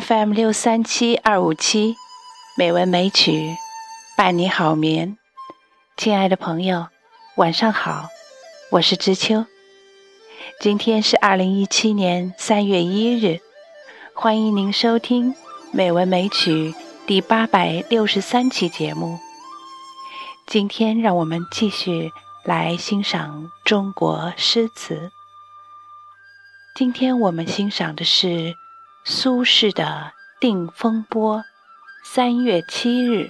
FM 六三七二五七，美文美曲，伴你好眠。亲爱的朋友，晚上好，我是知秋。今天是二零一七年三月一日，欢迎您收听《美文美曲》第八百六十三期节目。今天，让我们继续来欣赏中国诗词。今天我们欣赏的是苏轼的《定风波》，三月七日。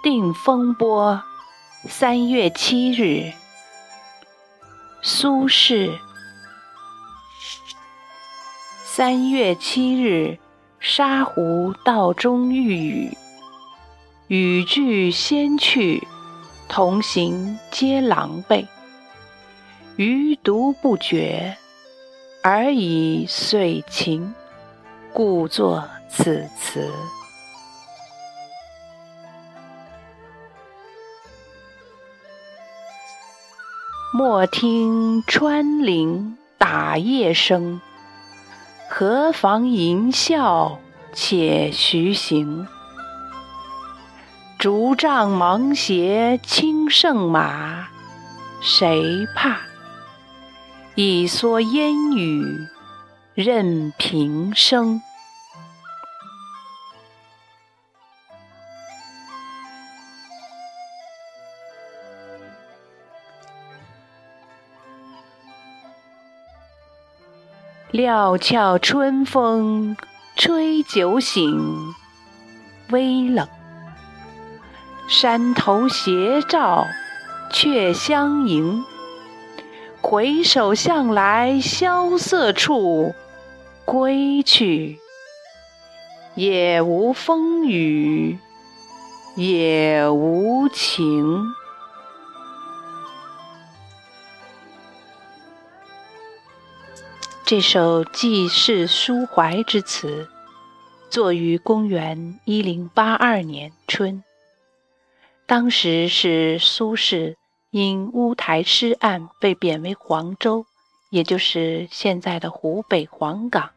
《定风波》，三月七日。苏轼。三月七日，沙湖道中遇雨，雨具先去，同行皆狼狈。余独不觉，而已遂晴，故作此词。莫听穿林打叶声，何妨吟啸且徐行。竹杖芒鞋轻胜马，谁怕？一蓑烟雨任平生。料峭春风吹酒醒，微冷。山头斜照却相迎。回首向来萧瑟处，归去，也无风雨也无晴。这首记事抒怀之词，作于公元一零八二年春。当时是苏轼因乌台诗案被贬为黄州，也就是现在的湖北黄冈，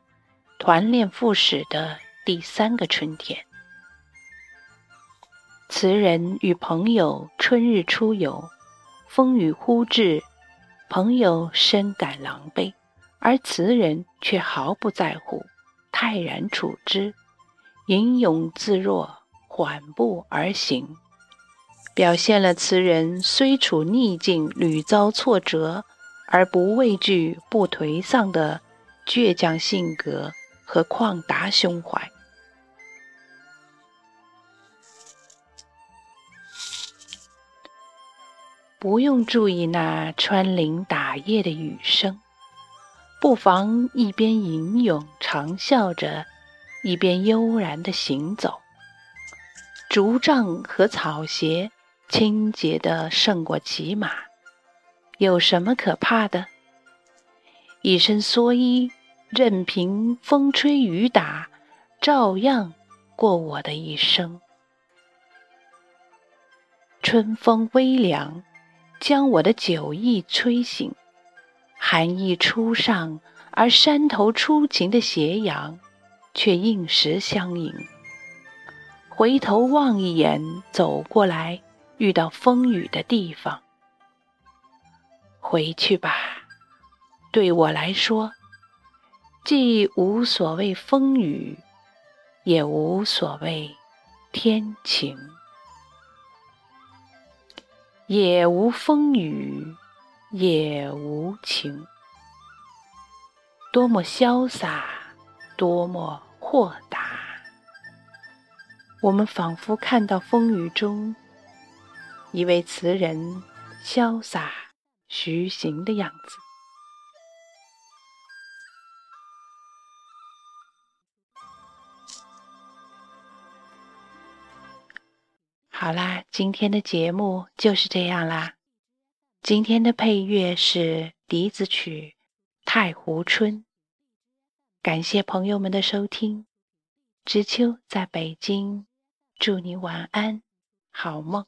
团练副使的第三个春天。词人与朋友春日出游，风雨忽至，朋友深感狼狈。而词人却毫不在乎，泰然处之，吟咏自若，缓步而行，表现了词人虽处逆境、屡遭挫折而不畏惧、不颓丧的倔强性格和旷达胸怀。不用注意那穿林打叶的雨声。不妨一边吟咏长啸着，一边悠然地行走。竹杖和草鞋清洁的胜过骑马，有什么可怕的？一身蓑衣，任凭风吹雨打，照样过我的一生。春风微凉，将我的酒意吹醒。寒意初上，而山头初晴的斜阳，却应时相迎。回头望一眼，走过来遇到风雨的地方，回去吧。对我来说，既无所谓风雨，也无所谓天晴，也无风雨。也无情，多么潇洒，多么豁达。我们仿佛看到风雨中一位词人潇洒徐行的样子。好啦，今天的节目就是这样啦。今天的配乐是笛子曲《太湖春》。感谢朋友们的收听，知秋在北京，祝你晚安，好梦。